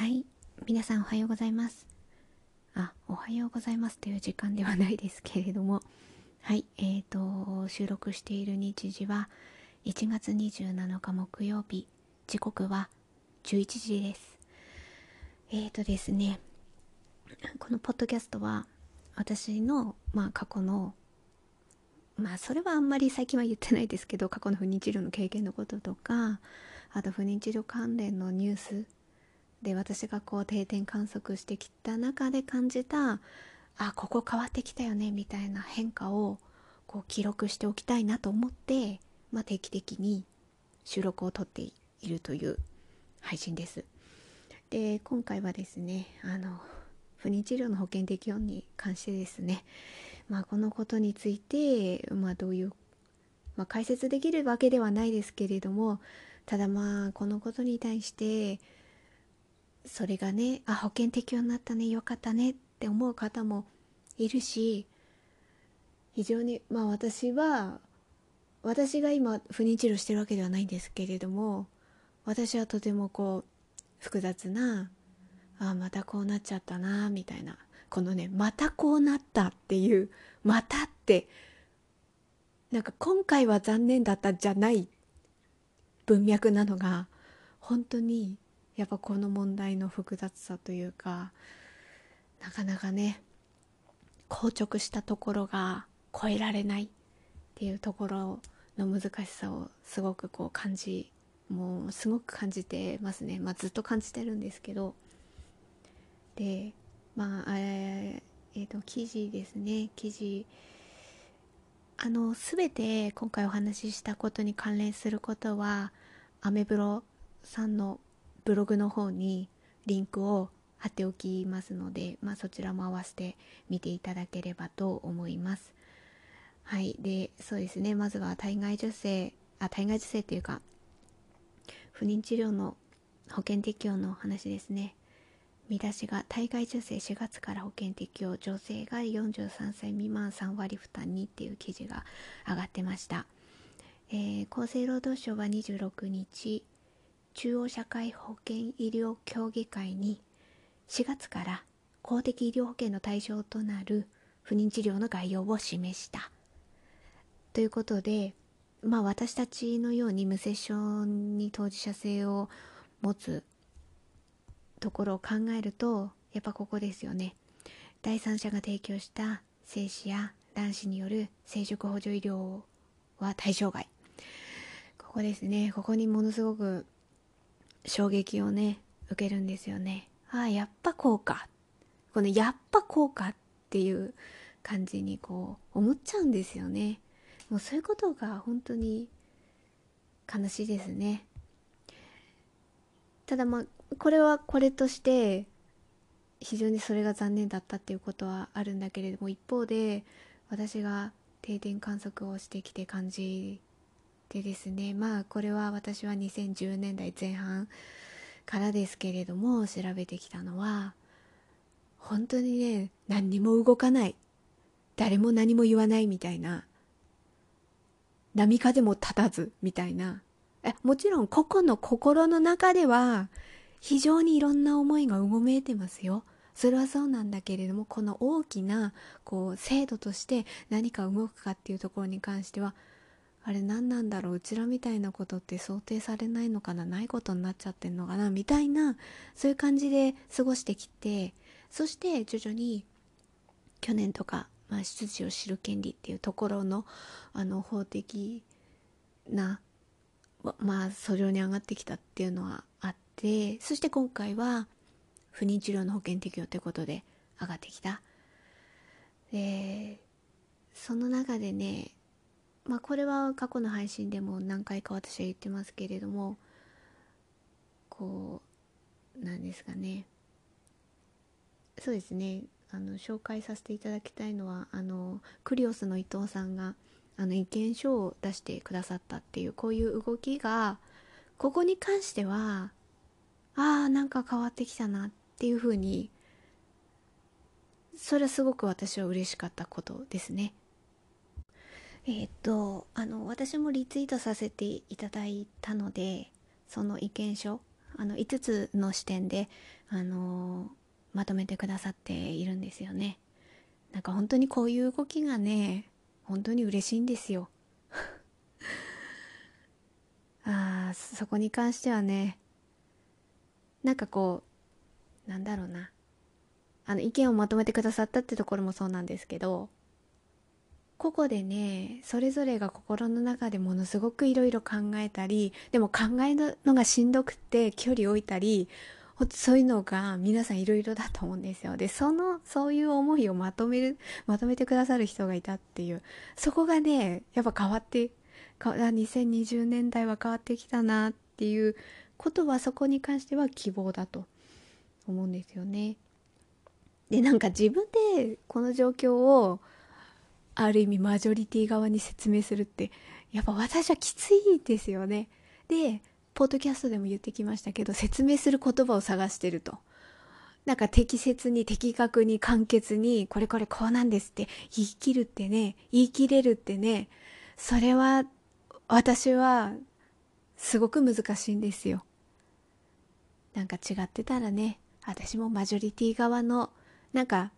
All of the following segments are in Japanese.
はい。皆さんおはようございます。あおはようございますという時間ではないですけれども。はい。えーと収録している日時は1月27日木曜日。時刻は11時です。えーとですねこのポッドキャストは私のまあ過去のまあそれはあんまり最近は言ってないですけど過去の不妊治療の経験のこととかあと不妊治療関連のニュースで私がこう定点観測してきた中で感じたあここ変わってきたよねみたいな変化をこう記録しておきたいなと思って、まあ、定期的に収録をとっているという配信です。で今回はですねあの不妊治療の保険適用に関してですね、まあ、このことについて、まあ、どういう、まあ、解説できるわけではないですけれどもただまあこのことに対してそれがねあ保険適用になったねよかったねって思う方もいるし非常にまあ私は私が今不妊治療してるわけではないんですけれども私はとてもこう複雑なあまたこうなっちゃったなみたいなこのねまたこうなったっていうまたってなんか今回は残念だったじゃない文脈なのが本当にやっぱこの問題の複雑さというかなかなかね硬直したところが超えられないっていうところの難しさをすごくこう感じもうすごく感じてますね、まあ、ずっと感じてるんですけど。でまあえー、えー、と記事ですね。記事。あの全て今回お話ししたことに関連することはアメブロさんのブログの方にリンクを貼っておきますので、まあ、そちらも合わせて見ていただければと思います。はい。で、そうですね。まずは体外受精、あ、体外受精っていうか、不妊治療の保険適用の話ですね。見出しが体外受精4月から保険適用女性が43歳未満3割負担にっていう記事が上がってました、えー、厚生労働省は26日中央社会保険医療協議会に4月から公的医療保険の対象となる不妊治療の概要を示した。ということで、まあ私たちのように無接症に当事者性を持つところを考えると、やっぱここですよね。第三者が提供した精子や卵子による生殖補助医療は対象外。ここですね。ここにものすごく衝撃をね受けるんですよね。ああやっぱこうか。このやっぱこうかっていう感じにこう思っちゃうんですよね。もうそういうことが本当に悲しいですね。ただまあこれはこれとして非常にそれが残念だったっていうことはあるんだけれども一方で私が定点観測をしてきて感じでですねまあこれは私は2010年代前半からですけれども調べてきたのは本当にね何にも動かない誰も何も言わないみたいな波風も立たずみたいな。えもちろん個々の心の中では非常にいろんな思いがうごめいてますよ。それはそうなんだけれどもこの大きなこう制度として何か動くかっていうところに関してはあれ何なんだろううちらみたいなことって想定されないのかなないことになっちゃってんのかなみたいなそういう感じで過ごしてきてそして徐々に去年とか、まあ、出自を知る権利っていうところのあの法的なまあ訴状に上がってきたっていうのはあってそして今回は不妊治療の保険適用ということで上がってきた。でその中でねまあこれは過去の配信でも何回か私は言ってますけれどもこうなんですかねそうですねあの紹介させていただきたいのはあのクリオスの伊藤さんがあの意見書を出してくださったっていうこういう動きがここに関してはああなんか変わってきたなっていうふうにそれはすごく私は嬉しかったことですね。えっ、とあの私もリツイートさせていただいたのでその意見書あの5つの視点で、あのまとめてくださっているんですよね。なんか本当にこういう動きがね本当に嬉しいんですよ。あそこに関してはねなんかこうなんだろうなあの意見をまとめてくださったってところもそうなんですけど個々でねそれぞれが心の中でものすごくいろいろ考えたりでも考えるのがしんどくて距離を置いたりそういうのが皆さんいろいろだと思うんですよ。で、その、そういう思いをまとめる、まとめてくださる人がいたっていう、そこがね、やっぱ変わってか、2020年代は変わってきたなっていうことはそこに関しては希望だと思うんですよね。で、なんか自分でこの状況をある意味マジョリティ側に説明するってやっぱ私はきついですよね。で、ポッドキャストでも言ってきましたけど、説明する言葉を探してると。なんか適切に的確に簡潔にこれこれこうなんですって言い切るってね、言い切れるってね、それは私はすごく難しいんですよ。なんか違ってたらね、私もマジョリティ側のなんか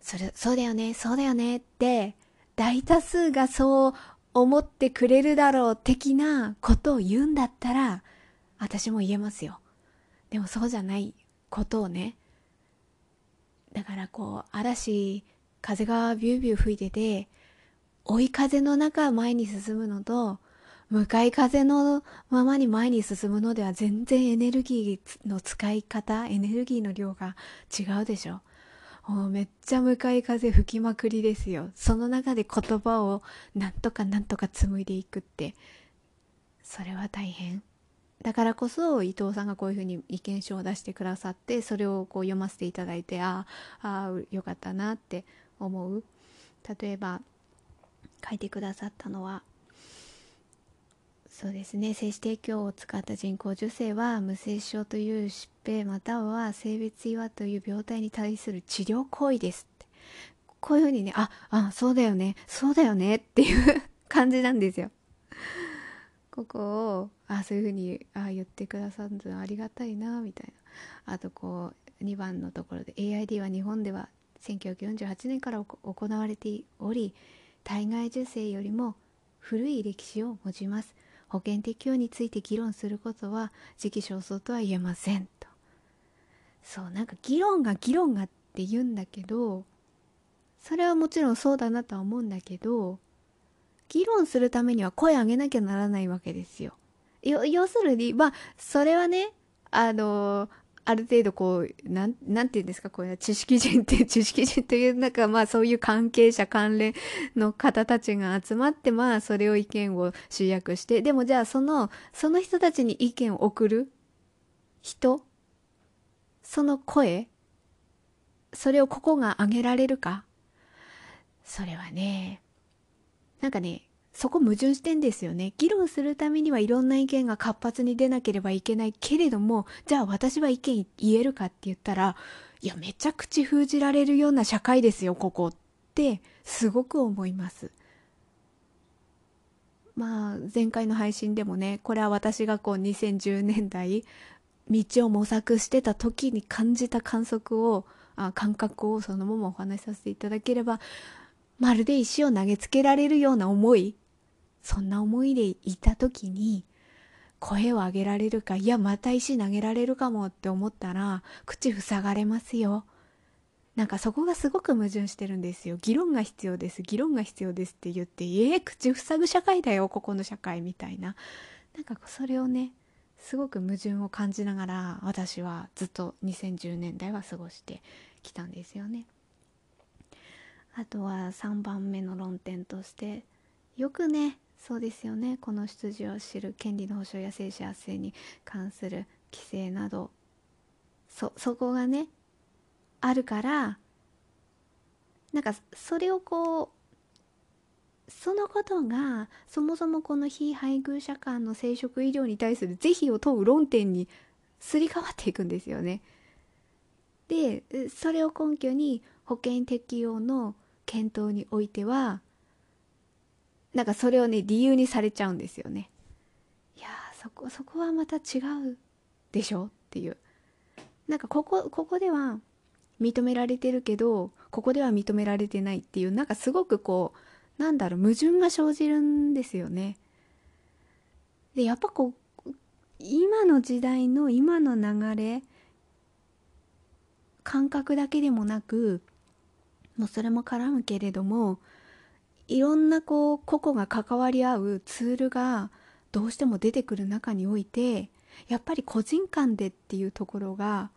それそうだよねそうだよねって大多数がそう思ってくれるだろう的なことを言うんだったら私も言えますよ。でもそうじゃないことをね。だからこう、嵐、風がビュービュー吹いてて、追い風の中前に進むのと、向かい風のままに前に進むのでは全然エネルギーの使い方、エネルギーの量が違うでしょ。もうめっちゃ向かい風吹きまくりですよ。その中で言葉をなんとかなんとか紡いでいくって、それは大変。だからこそ伊藤さんがこういうふうに意見書を出してくださってそれをこう読ませていただいてああよかったなって思う例えば書いてくださったのはそうですね。精子提供を使った人工授精は無精子症という疾病または性別違和という病態に対する治療行為ですって。こういうふうにねああそうだよね。そうだよねっていう感じなんですよ。ここをあそういうふうにあ言ってくださるのありがたいなみたいな。あとこう2番のところで AID は日本では1948年から行われており体外受精よりも古い歴史を持ちます。保険適用について議論することは時期尚早とは言えませんとそうなんか議論が議論がって言うんだけどそれはもちろんそうだなとは思うんだけど議論するためには声上げなきゃならないわけですよ。要するに、まあ、それはね、あのある程度こう、なん、なんて言うんですか、これは知識人って、知識人という、なんかまあそういう関係者関連の方たちが集まって、まあそれを意見を集約して、でもじゃあその、その人たちに意見を送る人その声それをここが上げられるか？それはね、なんかね、そこ矛盾してんですよね。議論するためにはいろんな意見が活発に出なければいけないけれども、じゃあ私は意見言えるかって言ったら、いや、めちゃ口封じられるような社会ですよ、ここってすごく思います。まあ、前回の配信でもね、これは私がこう2010年代、道を模索してた時に感じた観測を、あ感覚をそのままお話しさせていただければ、まるで石を投げつけられるような思い、そんな思いでいた時に、声を上げられるか、いや、また石投げられるかもって思ったら、口塞がれますよ。なんかそこがすごく矛盾してるんですよ。議論が必要です。議論が必要ですって言って、えー、口塞ぐ社会だよ、ここの社会みたいな。なんかそれをね、すごく矛盾を感じながら、私はずっと2010年代は過ごしてきたんですよね。あとは3番目の論点としてよくねそうですよねこの出自を知る権利の保障や生死発生に関する規制などそそこがねあるからなんかそれをこうそのことがそもそもこの非配偶者間の生殖医療に対する是非を問う論点にすり替わっていくんですよね。でそれを根拠に保険適用の検討においてはなんかそれをね理由にされちゃうんですよね。いやそこそこはまた違うでしょっっていうなんかここここでは認められてるけどここでは認められてないっていうなんかすごくこうなんだろう矛盾が生じるんですよね。でやっぱこう今の時代の今の流れ感覚だけでもなくもうそれも絡むけれどもいろんなこう個々が関わり合うツールがどうしても出てくる中においてやっぱり個人間でっていうところが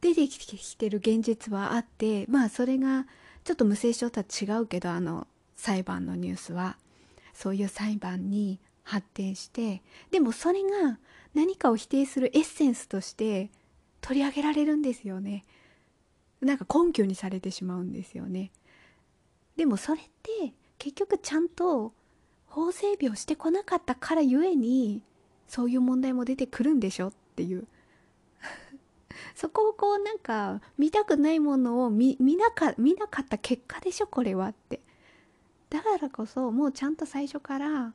出てきてる現実はあってまあそれがちょっと無声書とは違うけどあの裁判のニュースは。そういう裁判に発展してでもそれが何かを否定するエッセンスとして取り上げられるんですよね。なんか根拠にされてしまうんですよね。でもそれって結局ちゃんと法整備をしてこなかったからゆえにそういう問題も出てくるんでしょっていう。そこをこうなんか見たくないものを見なか見なかった結果でしょこれはって。だからこそもうちゃんと最初から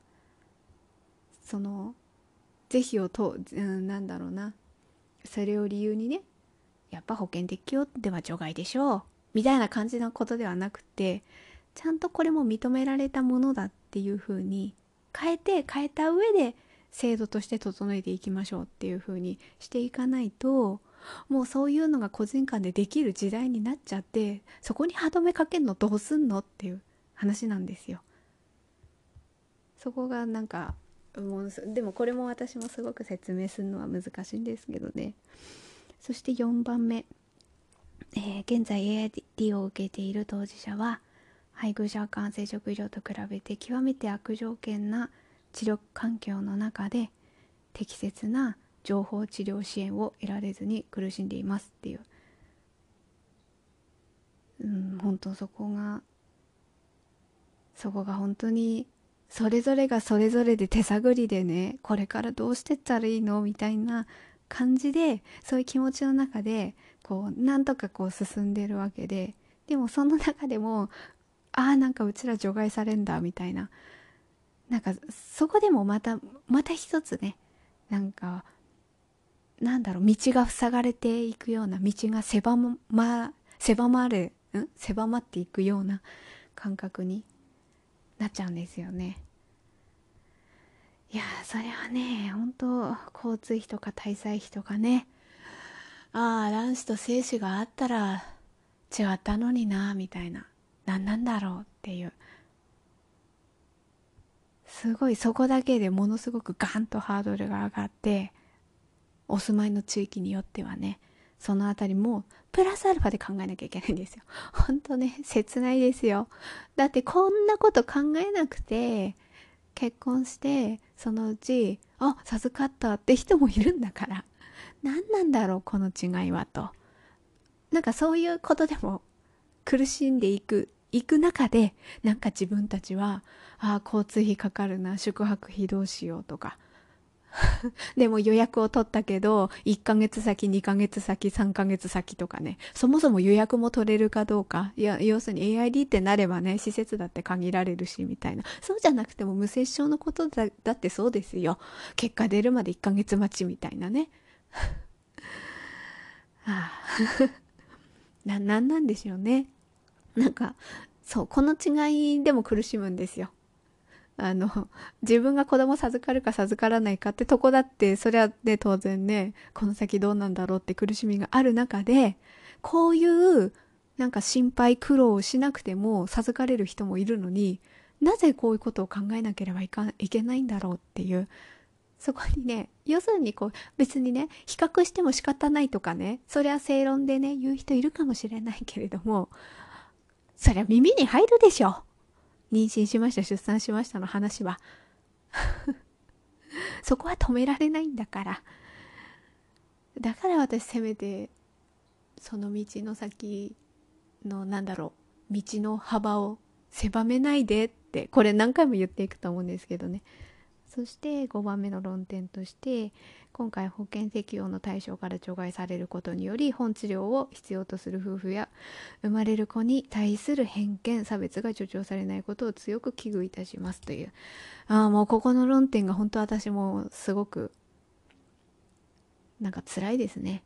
その是非をと、うん、なんだろうな。それを理由にねやっぱ保険適用では除外でしょう。みたいな感じのことではなくてちゃんとこれも認められたものだっていうふうに変えて変えた上で制度として整えていきましょうっていうふうにしていかないともうそういうのが個人間でできる時代になっちゃってそこに歯止めかけんのどうすんのっていう話なんですよ。そこがなんかもうでもこれも私もすごく説明するのは難しいんですけどね。そして4番目、えー、現在 AID を受けている当事者は配偶者感染食医療と比べて極めて悪条件な治療環境の中で適切な情報治療支援を得られずに苦しんでいます。っていう。うん本当そこがそこが本当にそれぞれがそれぞれで手探りでねこれからどうしてったらいいの？みたいな感じでそういう気持ちの中でこうなんとかこう進んでるわけで。でもその中でもああなんかうちら除外されんだみたいな。なんかそこでもまたまた一つねなんかなんだろう道が塞がれていくような道が狭ま狭まるん？狭まっていくような感覚になっちゃうんですよね。いやそれはね本当交通費とか滞在費とかねああ卵子と精子があったら違ったのになみたいな。何なんだろうっていうすごいそこだけでものすごくガンとハードルが上がってお住まいの地域によってはねその辺りもプラスアルファで考えなきゃいけないんですよ。ほんとね、切ないですよ。だってこんなこと考えなくて、結婚して、そのうち、あ、授かったって人もいるんだから。何なんだろう、この違いはと。なんかそういうことでも苦しんでいく、いく中で、なんか自分たちは、あ、交通費かかるな、宿泊費どうしようとか、でも予約を取ったけど、1ヶ月先、2ヶ月先、3ヶ月先とかね、そもそも予約も取れるかどうか、いや、要するに AID ってなればね、施設だって限られるし、みたいな。そうじゃなくても無接触のことだだってそうですよ。結果出るまで1ヶ月待ちみたいなね。は あ、な、なんなんでしょうね。なんか、そう、この違いでも苦しむんですよ。あの、自分が子供授かるか授からないかってとこだって、それはね、当然ね、この先どうなんだろうって苦しみがある中で、こういう、なんか心配苦労をしなくても授かれる人もいるのに、なぜこういうことを考えなければいかいけないんだろうっていう、そこにね、要するにこう、別にね、比較しても仕方ないとかね、それは正論でね、言う人いるかもしれないけれども、そりゃ耳に入るでしょ。妊娠しました出産しましたの話は。そこは止められないんだから。だから私せめてその道の先のなんだろう道の幅を狭めないでってこれ何回も言っていくと思うんですけどね。そして5番目の論点として今回保険適用の対象から除外されることにより本治療を必要とする夫婦や生まれる子に対する偏見差別が助長されないことを強く危惧いたしますという。ああもうここの論点が本当私もすごくなんか辛いですね。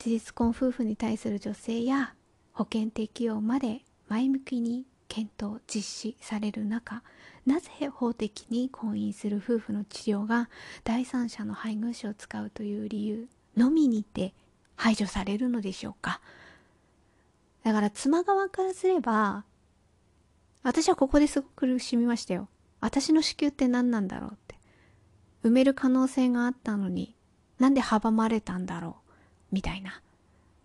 事実婚夫婦に対する女性や保険適用まで前向きに検討実施される中なぜ法的に婚姻する夫婦の治療が第三者の配偶者を使うという理由のみにて排除されるのでしょうか？だから妻側からすれば私はここですごく苦しみましたよ。私の子宮って何なんだろうって。埋める可能性があったのになんで阻まれたんだろう？みたいな。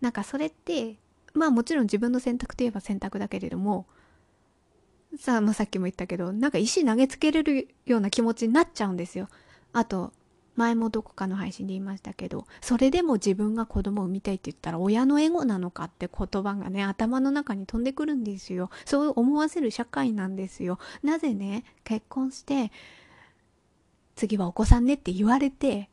なんかそれってまあもちろん自分の選択といえば選択だけれどもさあ、まあ、さっきも言ったけどなんか石投げつけれるような気持ちになっちゃうんですよ。あと前もどこかの配信で言いましたけどそれでも自分が子供を産みたいって言ったら親のエゴなのかって言葉がね頭の中に飛んでくるんですよ。そう思わせる社会なんですよ。なぜね結婚して次はお子さんねって言われて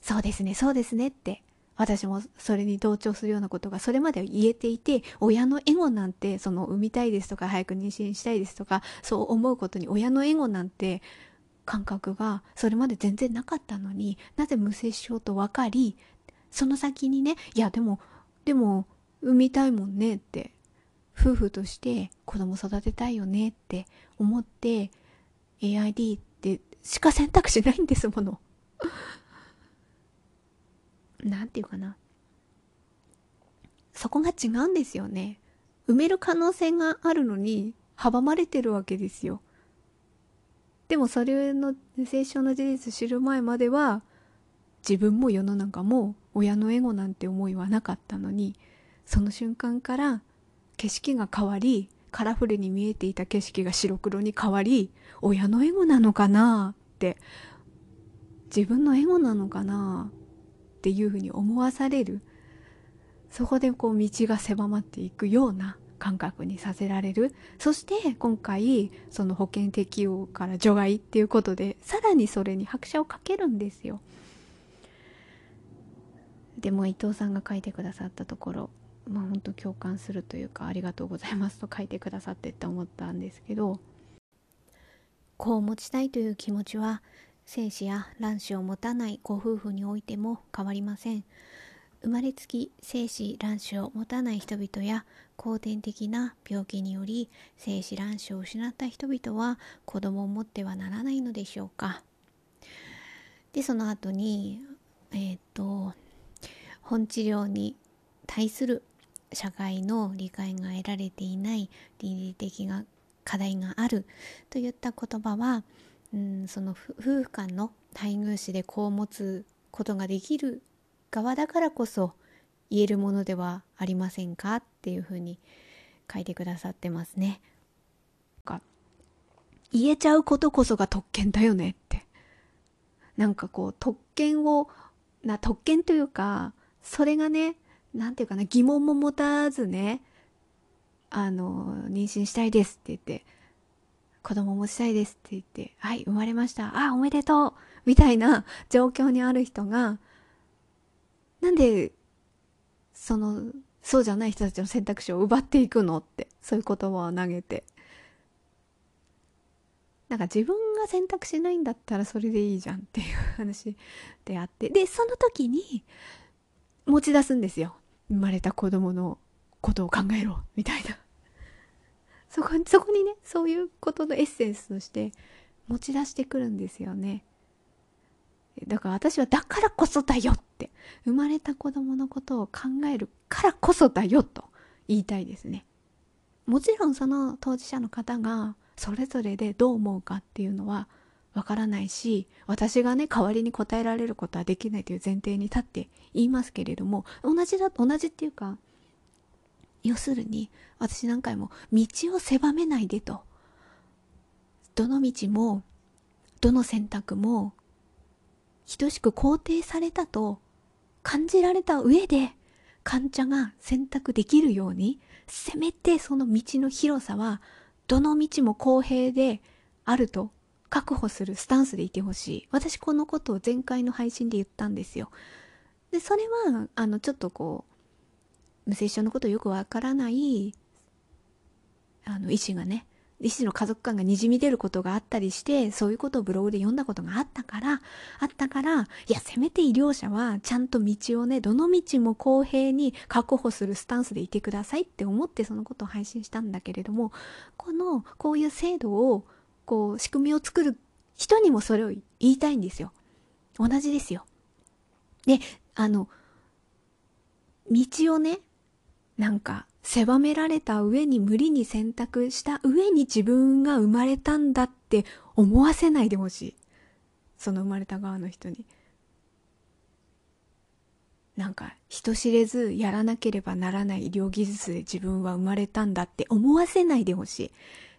そうですねそうですねって私もそれに同調するようなことがそれまで言えていて親のエゴなんてその産みたいですとか早く妊娠したいですとかそう思うことに親のエゴなんて感覚がそれまで全然なかったのになぜ無精子症と分かりその先にねいやでもでも産みたいもんねって夫婦として子供育てたいよねって思って AID ってしか選択肢ないんですもの。なんていうかな。そこが違うんですよね。埋める可能性があるのに阻まれてるわけですよ。でもそれの聖書の事実知る前までは自分も世の中も親のエゴなんて思いはなかったのにその瞬間から景色が変わりカラフルに見えていた景色が白黒に変わり親のエゴなのかなって自分のエゴなのかなっていうふうに思わされる。そこでこう道が狭まっていくような感覚にさせられる。そして今回その保険適用から除外っていうことでさらにそれに拍車をかけるんですよ。でも伊藤さんが書いてくださったところまあ本当共感するというかありがとうございますと書いてくださってって思ったんですけどこう持ちたいという気持ちは精子や卵子を持たないご夫婦においても変わりません。生まれつき精子卵子を持たない人々や後天的な病気により精子卵子を失った人々は子供を持ってはならないのでしょうか。でその後にえっ、と本治療に対する社会の理解が得られていない倫理的な課題があるといった言葉は、うん、その夫婦間の配偶子で子を持つことができる側だからこそ言えるものではありませんかっていうふうに書いてくださってますね。言えちゃうことこそが特権だよねって。なんかこう特権をな特権というかそれがね何て言うかな疑問も持たずねあの妊娠したいですって言って子供持ちたいですって言ってはい生まれました。あおめでとう。みたいな状況にある人がなんでそのそうじゃない人たちの選択肢を奪っていくのってそういう言葉を投げて。なんか自分が選択しないんだったらそれでいいじゃんっていう話であって。でその時に持ち出すんですよ。生まれた子供のことを考えろ。みたいな。そこに そこにねそういうことのエッセンスとして持ち出してくるんですよね。だから私はだからこそだよって生まれた子供のことを考えるからこそだよと言いたいですね。もちろんその当事者の方がそれぞれでどう思うかっていうのはわからないし私がね代わりに答えられることはできないという前提に立って言いますけれども同じだ同じっていうか要するに私何回も道を狭めないでと。どの道もどの選択も等しく肯定されたと感じられた上で患者が選択できるようにせめてその道の広さはどの道も公平であると確保するスタンスでいてほしい。私このことを前回の配信で言ったんですよ。でそれはあのちょっとこう無精子症のことよくわからないあの医師がね一種の家族感がにじみ出ることがあったりしてそういうことをブログで読んだことがあったからあったからいやせめて医療者はちゃんと道をねどの道も公平に確保するスタンスでいてくださいって思ってそのことを配信したんだけれどもこのこういう制度をこう仕組みを作る人にもそれを言いたいんですよ。同じですよ。であの道をねなんか狭められた上に無理に選択した上に自分が生まれたんだって思わせないでほしい。その生まれた側の人に。なんか人知れずやらなければならない医療技術で自分は生まれたんだって思わせないでほしい。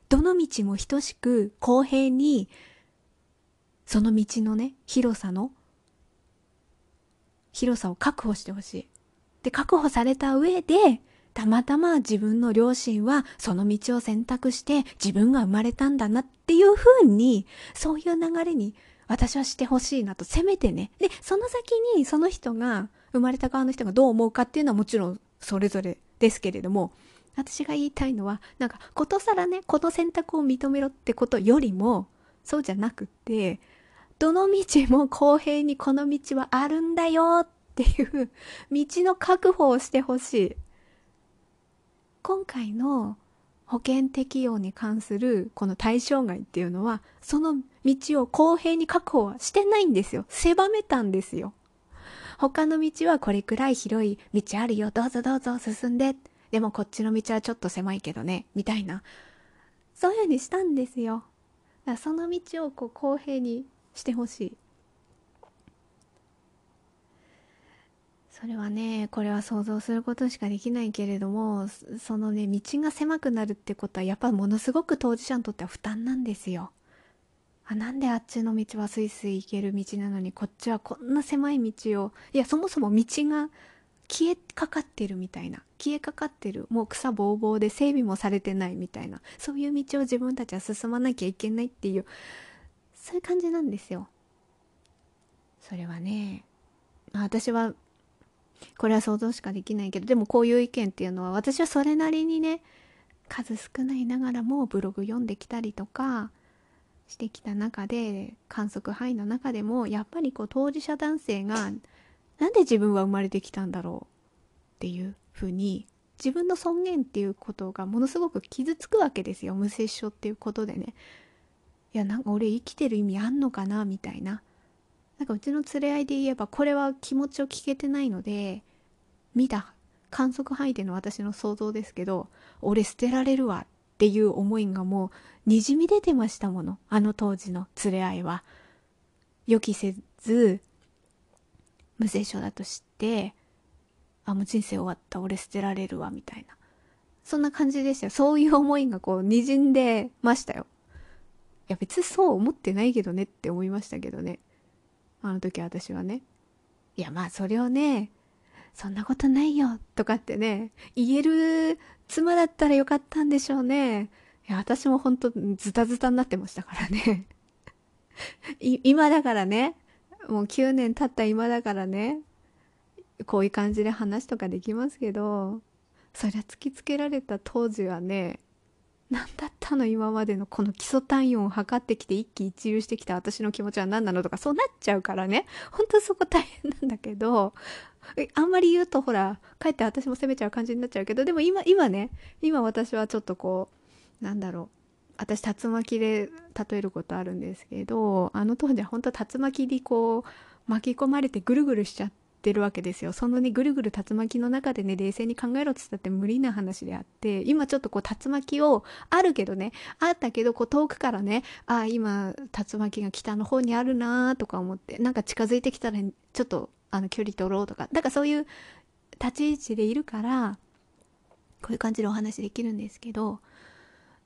どの道も等しく公平にその道のね広さの広さを確保してほしい。で確保された上でたまたま自分の両親はその道を選択して自分が生まれたんだなっていう風に、そういう流れに私はしてほしいなと、せめてね。で、その先にその人が、生まれた側の人がどう思うかっていうのはもちろんそれぞれですけれども、私が言いたいのは、なんか、ことさらね、この選択を認めろってことよりも、そうじゃなくって、どの道も公平にこの道はあるんだよっていう道の確保をしてほしい。今回の保険適用に関するこの対象外っていうのはその道を公平に確保はしてないんですよ。狭めたんですよ。他の道はこれくらい広い道あるよどうぞどうぞ進んで。でもこっちの道はちょっと狭いけどねみたいな。そういうふうにしたんですよ。だからその道をこう公平にしてほしい。それはねこれは想像することしかできないけれどもそのね道が狭くなるってことはやっぱものすごく当事者にとっては負担なんですよ。あなんであっちの道はスイスイ行ける道なのにこっちはこんな狭い道をいやそもそも道が消えかかってるみたいな消えかかってるもう草ぼうぼうで整備もされてないみたいなそういう道を自分たちは進まなきゃいけないっていうそういう感じなんですよ。それはね私はこれは想像しかできないけどでもこういう意見っていうのは私はそれなりにね数少ないながらもブログ読んできたりとかしてきた中で観測範囲の中でもやっぱりこう当事者男性がなんで自分は生まれてきたんだろうっていうふうに自分の尊厳っていうことがものすごく傷つくわけですよ。無接触っていうことでね。いやなんか俺生きてる意味あんのかなみたいな。なんかうちの連れ合いで言えばこれは気持ちを聞けてないので見た観測範囲での私の想像ですけど俺捨てられるわっていう思いがもうにじみ出てましたもの。あの当時の連れ合いは。予期せず無精症だと知ってあもう人生終わった。俺捨てられるわみたいな。そんな感じでしたそういう思いがこうにじんでましたよ。いや別にそう思ってないけどねって思いましたけどね。あの時私はね。いやまあそれをね、そんなことないよとかってね、言える妻だったらよかったんでしょうね。いや私も本当ズタズタになってましたからね。今だからね、もう9年経った今だからね、こういう感じで話とかできますけど、そりゃ突きつけられた当時はね、何だったの今までのこの基礎体温を測ってきて一喜一憂してきた私の気持ちは何なのとかそうなっちゃうからね。ほんとそこ大変なんだけどあんまり言うとほらかえって私も責めちゃう感じになっちゃうけどでも今今ね今私はちょっとこうなんだろう私竜巻で例えることあるんですけどあの当時は本当竜巻にこう巻き込まれてぐるぐるしちゃってってるわけですよ。そのねぐるぐる竜巻の中でね冷静に考えろっつったって無理な話であって今ちょっとこう竜巻をあるけどねあったけどこう遠くからねああ今竜巻が北の方にあるなとか思ってなんか近づいてきたらちょっとあの距離取ろうとかだからそういう立ち位置でいるからこういう感じでお話できるんですけど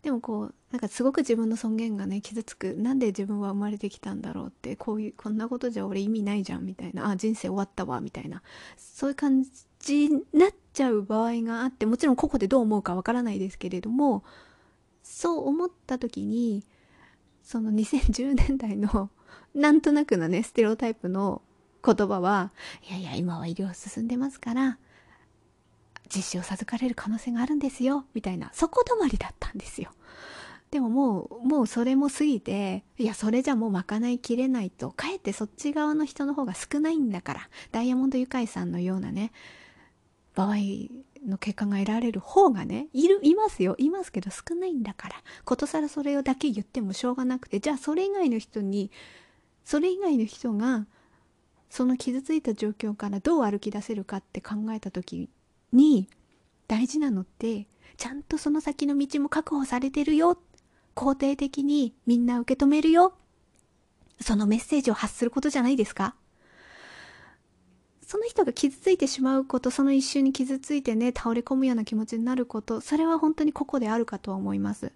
でもこうなんかすごく自分の尊厳がね傷つくなんで自分は生まれてきたんだろうってこういうこんなことじゃ俺意味ないじゃんみたいなあ人生終わったわみたいなそういう感じになっちゃう場合があってもちろんここでどう思うかわからないですけれどもそう思った時にその2010年代のなんとなくのねステレオタイプの言葉はいやいや今は医療進んでますから実施を授かれる可能性があるんですよ。みたいな。そこ止まりだったんですよ。でももうもうそれも過ぎていやそれじゃもう賄いきれないと。かえってそっち側の人の方が少ないんだから。ダイヤモンドユカイさんのようなね場合の結果が得られる方がねいるいますよ。いますけど少ないんだから。ことさらそれをだけ言ってもしょうがなくて。じゃあそれ以外の人にそれ以外の人がその傷ついた状況からどう歩き出せるかって考えた時に大事なのってちゃんとその先の道も確保されてるよ肯定的にみんな受け止めるよ。そのメッセージを発することじゃないですかその人が傷ついてしまうこと、その一瞬に傷ついてね、倒れ込むような気持ちになること、それは本当に個々であるかとは思います。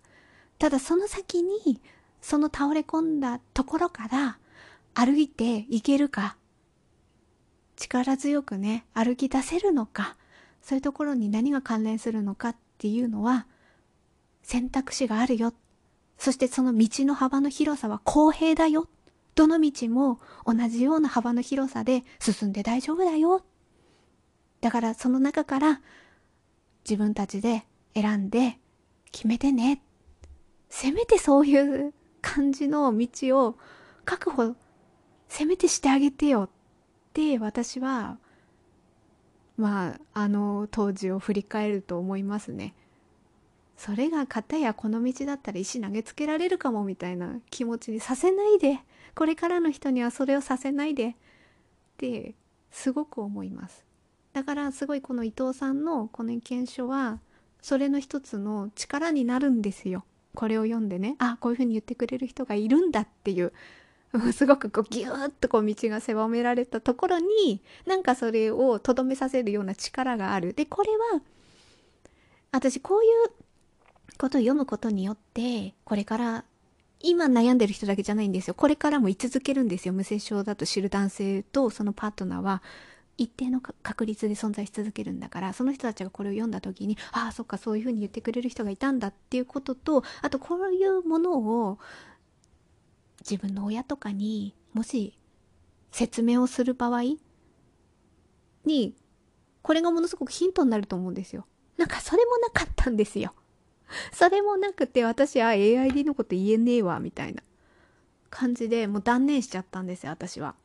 ただその先に、その倒れ込んだところから歩いていけるか、力強くね、歩き出せるのか、そういうところに何が関連するのかっていうのは、選択肢があるよそしてその道の幅の広さは公平だよ。どの道も同じような幅の広さで進んで大丈夫だよ。だからその中から自分たちで選んで決めてね。せめてそういう感じの道を確保、せめてしてあげてよって私は、まあ、あの当時を振り返ると思いますね。それが片やこの道だったら石投げつけられるかもみたいな気持ちにさせないでこれからの人にはそれをさせないでってすごく思いますだからすごいこの伊藤さんのこの意見書はそれの一つの力になるんですよこれを読んでねあこういうふうに言ってくれる人がいるんだっていう すごくこうギューッとこう道が狭められたところになんかそれをとどめさせるような力があるでこれは私こういうことを読むことによって、これから今悩んでる人だけじゃないんですよ。これからも居続けるんですよ。無接症だと知る男性とそのパートナーは一定の確率で存在し続けるんだから、その人たちがこれを読んだ時に、ああ、そっか、そういうふうに言ってくれる人がいたんだっていうことと、あとこういうものを自分の親とかにもし説明をする場合に、これがものすごくヒントになると思うんですよ。なんかそれもなかったんですよ。それもなくて私は AID のこと言えねえわみたいな感じでもう断念しちゃったんですよ私は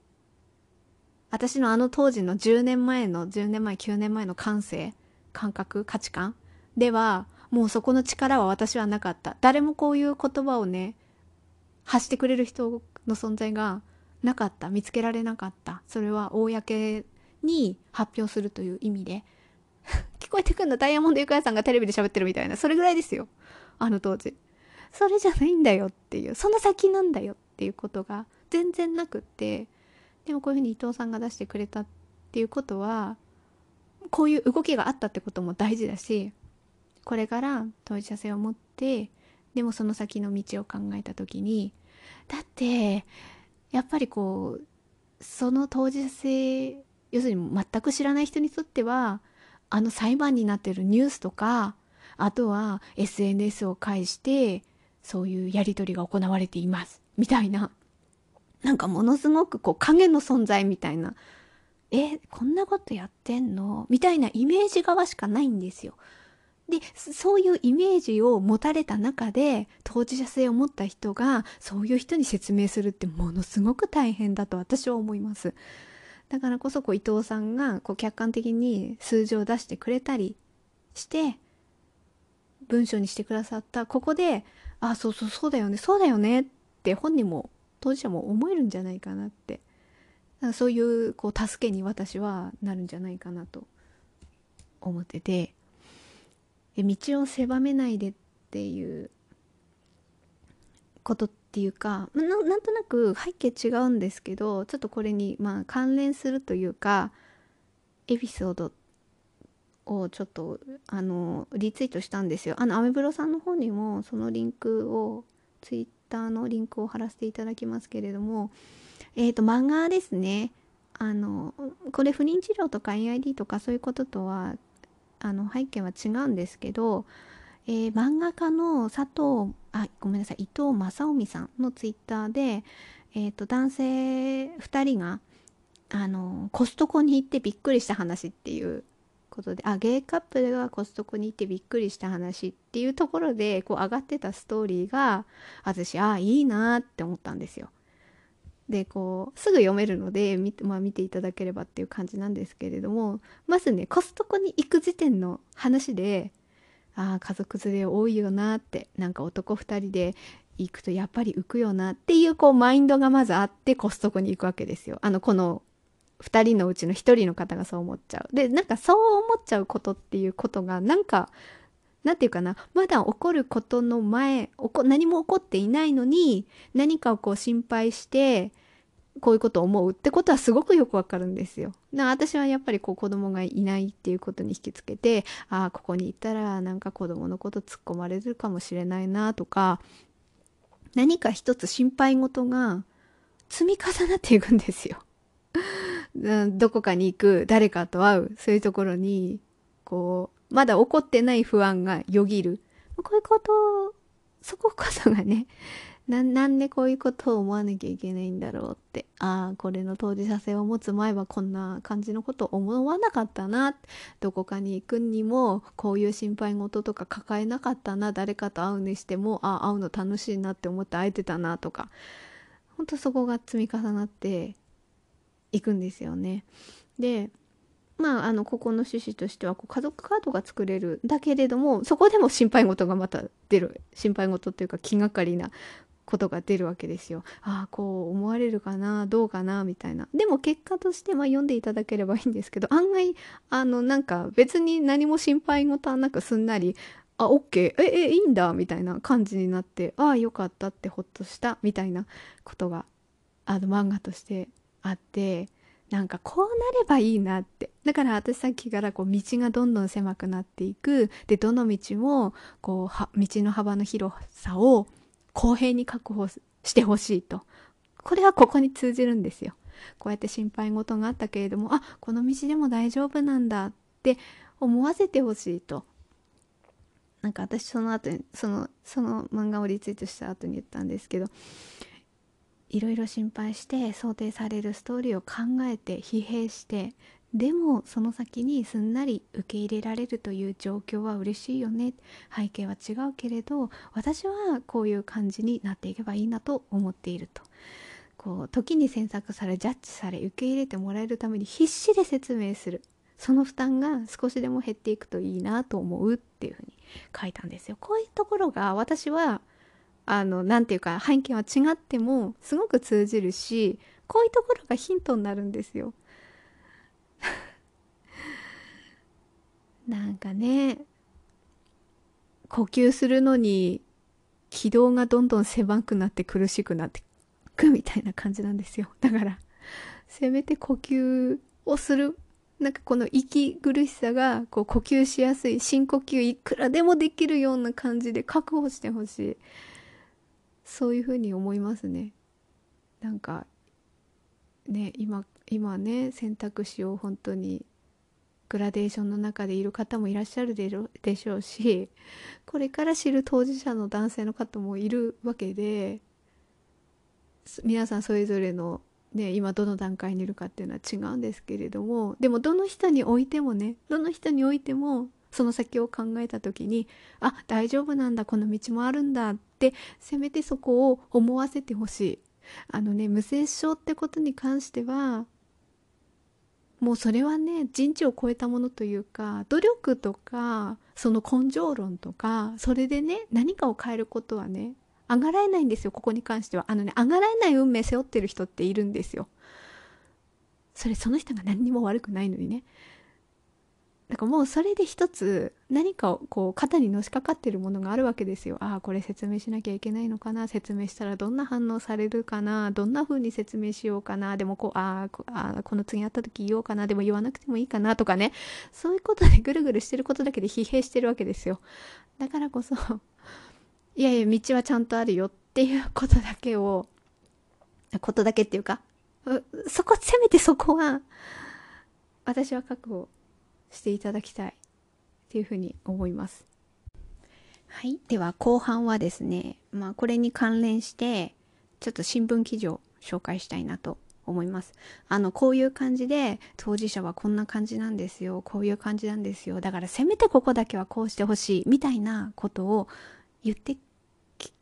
私のあの当時の10年前の10年前9年前の感性感覚価値観ではもうそこの力は私はなかった誰もこういう言葉をね発してくれる人の存在がなかった見つけられなかった。それは公に発表するという意味で。聞こえてくんのダイヤモンドユカヤさんがテレビで喋ってるみたいな、それぐらいですよ。あの当時。それじゃないんだよっていう、その先なんだよっていうことが全然なくって、でもこういうふうに伊藤さんが出してくれたっていうことは、こういう動きがあったってことも大事だし、これから当事者性を持って、でもその先の道を考えた時に、だって、やっぱりこう、その当事者性、要するに全く知らない人にとっては、あの裁判になってるニュースとか、あとは SNS を介してそういうやり取りが行われています。みたいな。なんかものすごくこう影の存在みたいな。え、こんなことやってんの？みたいなイメージ側しかないんですよ。で、そういうイメージを持たれた中で、当事者性を持った人が、そういう人に説明するってものすごく大変だと私は思います。だからこそこう伊藤さんがこう客観的に数字を出してくれたりして文章にしてくださった。ここであそうそうそうだよねそうだよねって本人も当事者も思えるんじゃないかなって。そういうこう助けに私はなるんじゃないかなと思ってて。道を狭めないでっていうことっていうかななんとなく背景違うんですけどちょっとこれにまあ関連するというかエピソードをちょっとあのリツイートしたんですよ。あのアメブロさんの方にもそのリンクをツイッターのリンクを貼らせていただきますけれどもえ、ー、と漫画ですね。あのこれ不妊治療とか AID とかそういうこととはあの背景は違うんですけどえー、漫画家の佐藤あごめんなさい伊藤正臣さんのツイッターで、えーと、男性2人があのコストコに行ってびっくりした話っていうことであゲイカップルがコストコに行ってびっくりした話っていうところでこう上がってたストーリーが私あいいなって思ったんですよ。でこうすぐ読めるので見て,、まあ、見ていただければっていう感じなんですけれどもまずねコストコに行く時点の話でああ家族連れ多いよなってなんか男2人で行くとやっぱり浮くよなっていうこうマインドがまずあってコストコに行くわけですよ。あのこの2人のうちの1人の方がそう思っちゃう。でなんかそう思っちゃうことっていうことがなんかなんていうかなまだ起こることの前何も起こっていないのに何かをこう心配してこういうこと思うってことはすごくよくわかるんですよ。だ私はやっぱりこう子供がいないっていうことに引きつけてああここに行ったらなんか子供のこと突っ込まれるかもしれないなとか何か一つ心配事が積み重なっていくんですよ。どこかに行く誰かと会うそういうところにこうまだ起こってない不安がよぎるこういうことそここそがねななんでこういうことを思わなきゃいけないんだろうって。ああこれの当事者性を持つ前はこんな感じのことを思わなかったな。どこかに行くにもこういう心配事とか抱えなかったな。誰かと会うにしてもああ会うの楽しいなって思って会えてたなとか。ほんとそこが積み重なっていくんですよね。でまあ、あのここの趣旨としてはこう家族カードが作れるだけれどもそこでも心配事がまた出る。心配事っていうか気がかりなことが出るわけですよ。ああこう思われるかなどうかなみたいな。でも結果としてまあ読んでいただければいいんですけど案外あのなんか別に何も心配事はなくすんなりあ、オッケー、え、え、いいんだ、みたいな感じになって、ああ、よかったってほっとした、みたいなことが、あの、漫画としてあって、なんかこうなればいいなって。だから私さっきからこう道がどんどん狭くなっていく。で、どの道も、こう、道の幅の広さを公平に確保してほしいと。これはここに通じるんですよ。こうやって心配事があったけれども、あ、この道でも大丈夫なんだって思わせてほしいと。なんか私その後に、その、その漫画をリツイートした後に言ったんですけど、いろいろ心配して想定されるストーリーを考えて疲弊してでもその先にすんなり受け入れられるという状況は嬉しいよね。背景は違うけれど私はこういう感じになっていけばいいなと思っていると。こう時に詮索されジャッジされ受け入れてもらえるために必死で説明する。その負担が少しでも減っていくといいなと思うっていうふうに書いたんですよ。こういうところが私はあの何て言うか背景は違ってもすごく通じるしこういうところがヒントになるんですよ。なんかね呼吸するのに気道がどんどん狭くなって苦しくなっていくみたいな感じなんですよ。だからせめて呼吸をする。なんかこの息苦しさがこう呼吸しやすい深呼吸いくらでもできるような感じで確保してほしい。そういうふうに思いますね。なんかね今今ね選択肢を本当に。グラデーションの中でいる方もいらっしゃるでしょうしこれから知る当事者の男性の方もいるわけで皆さんそれぞれの、ね、今どの段階にいるかっていうのは違うんですけれどもでもどの人においてもねどの人においてもその先を考えた時にあ大丈夫なんだこの道もあるんだってせめてそこを思わせてほしい。あのね無精症ってことに関してはもうそれはね人知を超えたものというか努力とかその根性論とかそれでね何かを変えることはね上がらえないんですよここに関しては。あのね上がらえない運命背負ってる人っているんですよ。それその人が何にも悪くないのにね。だからもうそれで一つ何かをこう肩にのしかかってるものがあるわけですよ。ああこれ説明しなきゃいけないのかな。説明したらどんな反応されるかな。どんな風に説明しようかな。でもこうああこの次会った時言おうかな。でも言わなくてもいいかな。とかね。そういうことで ぐるぐるしてることだけで疲弊してるわけですよ。だからこそいやいや道はちゃんとあるよっていうことだけをことだけっていうかそこせめてそこは私は覚悟していただきたいっていうふうに思います。はい。では後半はですね、まあこれに関連して、ちょっと新聞記事を紹介したいなと思いますあのこういう感じで当事者はこんな感じなんですよこういう感じなんですよだからせめてここだけはこうしてほしいみたいなことを言って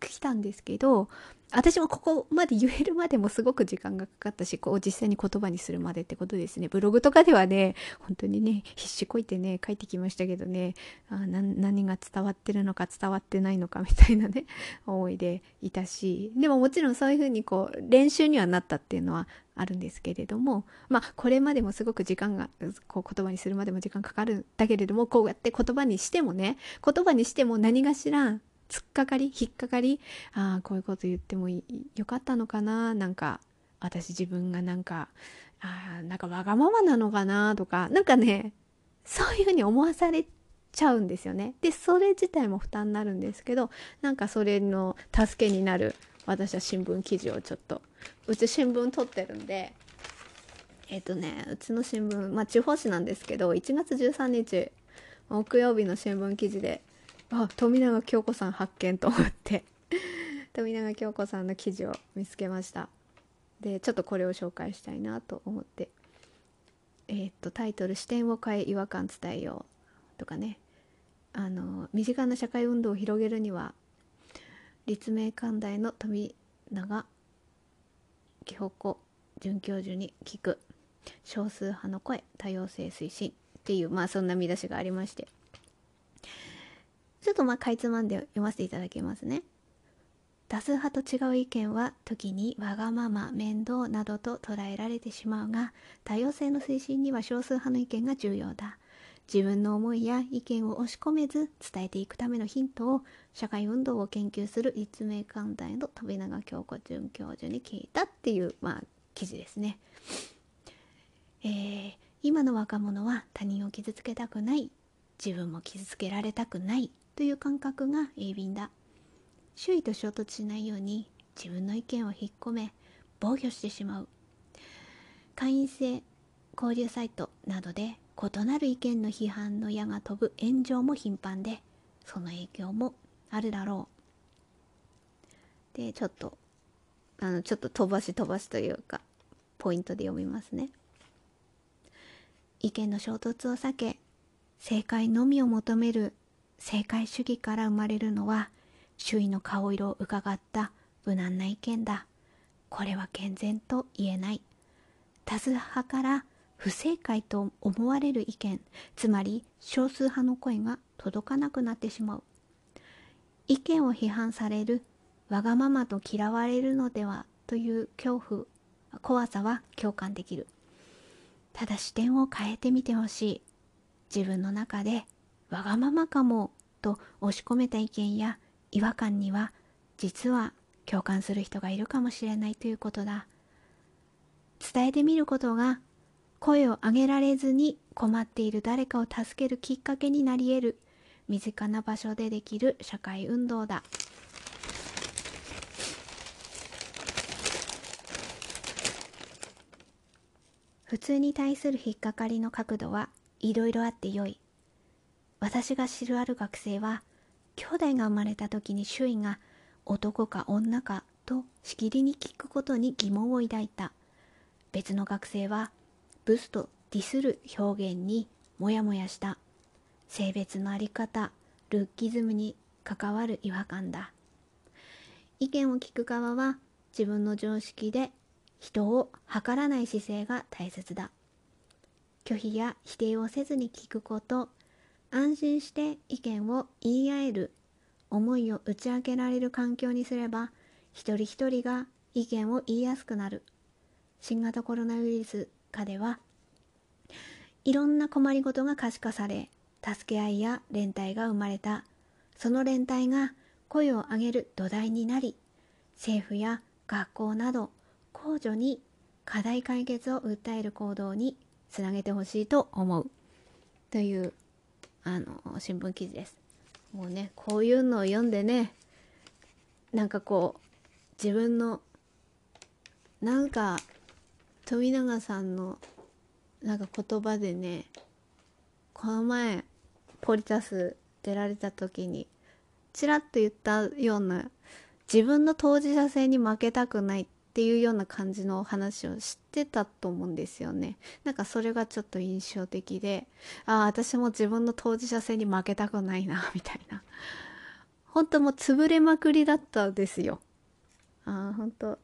きたんですけど私もここまで言えるまでもすごく時間がかかったし、こう実際に言葉にするまでってことですね。ブログとかではね、本当にね、必死こいてね、書いてきましたけどね、あ何が伝わってるのか伝わってないのかみたいなね、思いでいたし、でももちろんそういうふうにこう、練習にはなったっていうのはあるんですけれども、まあ、これまでもすごく時間が、こう言葉にするまでも時間かかるんだけれども、こうやって言葉にしてもね、言葉にしても何がしら突っかかり引っかかりああこういうこと言ってもよかったのかななんか私自分がなんかあなんかわがままなのかなとかなんかねそういうふうに思わされちゃうんですよね。でそれ自体も負担になるんですけどなんかそれの助けになる私は新聞記事をちょっとうち新聞撮ってるんでえっ、ー、とねうちの新聞まあ地方紙なんですけど1月13日木曜日の新聞記事であ富永京子さん発見と思って。富永京子さんの記事を見つけました。でちょっとこれを紹介したいなと思って。えー、っとタイトル「視点を変え違和感伝えよう」とかね。あの身近な社会運動を広げるには立命館大の富永京子准教授に聞く。少数派の声多様性推進っていうまあそんな見出しがありまして。ちょっとまあかいつまんで読ませていただきますね。多数派と違う意見は時にわがまま面倒などと捉えられてしまうが多様性の推進には少数派の意見が重要だ。自分の思いや意見を押し込めず伝えていくためのヒントを社会運動を研究する立命館大の飛永京子准教授に聞いたっていう、まあ、記事ですね、えー、今の若者は他人を傷つけたくない。自分も傷つけられたくない。という感覚が鋭敏だ。周囲と衝突しないように自分の意見を引っ込め防御してしまう。会員制交流サイトなどで異なる意見の批判の矢が飛ぶ炎上も頻繁でその影響もあるだろう。でちょっとあのちょっと飛ばし飛ばしというかポイントで読みますね。意見の衝突を避け正解のみを求める正解主義から生まれるのは周囲の顔色を伺った無難な意見だ。これは健全と言えない。多数派から不正解と思われる意見つまり少数派の声が届かなくなってしまう。意見を批判されるわがままと嫌われるのではという恐怖怖さは共感できる。ただ視点を変えてみてほしい。自分の中でわがままかもと押し込めた意見や違和感には実は共感する人がいるかもしれないということだ。伝えてみることが声を上げられずに困っている誰かを助けるきっかけになり得る。身近な場所でできる社会運動だ。普通に対する引っかかりの角度はいろいろあってよい。私が知るある学生は兄弟が生まれた時に周囲が男か女かとしきりに聞くことに疑問を抱いた。別の学生はブスとディスる表現にモヤモヤした。性別の在り方ルッキズムに関わる違和感だ。意見を聞く側は自分の常識で人を測らない姿勢が大切だ。拒否や否定をせずに聞くこと安心して意見を言い合える思いを打ち明けられる環境にすれば一人一人が意見を言いやすくなる。新型コロナウイルス下ではいろんな困りごとが可視化され助け合いや連帯が生まれた。その連帯が声を上げる土台になり政府や学校など公助に課題解決を訴える行動につなげてほしいと思う。というあの新聞記事です。もうねこういうのを読んでねなんかこう自分のなんか富永さんのなんか言葉でねこの前ポリタス出られた時にちらっと言ったような自分の当事者性に負けたくないっっていうような感じの話をしてたと思うんですよね。なんかそれがちょっと印象的で、ああ、私も自分の当事者性に負けたくないな、みたいな。本当もう潰れまくりだったですよ。ああ、本当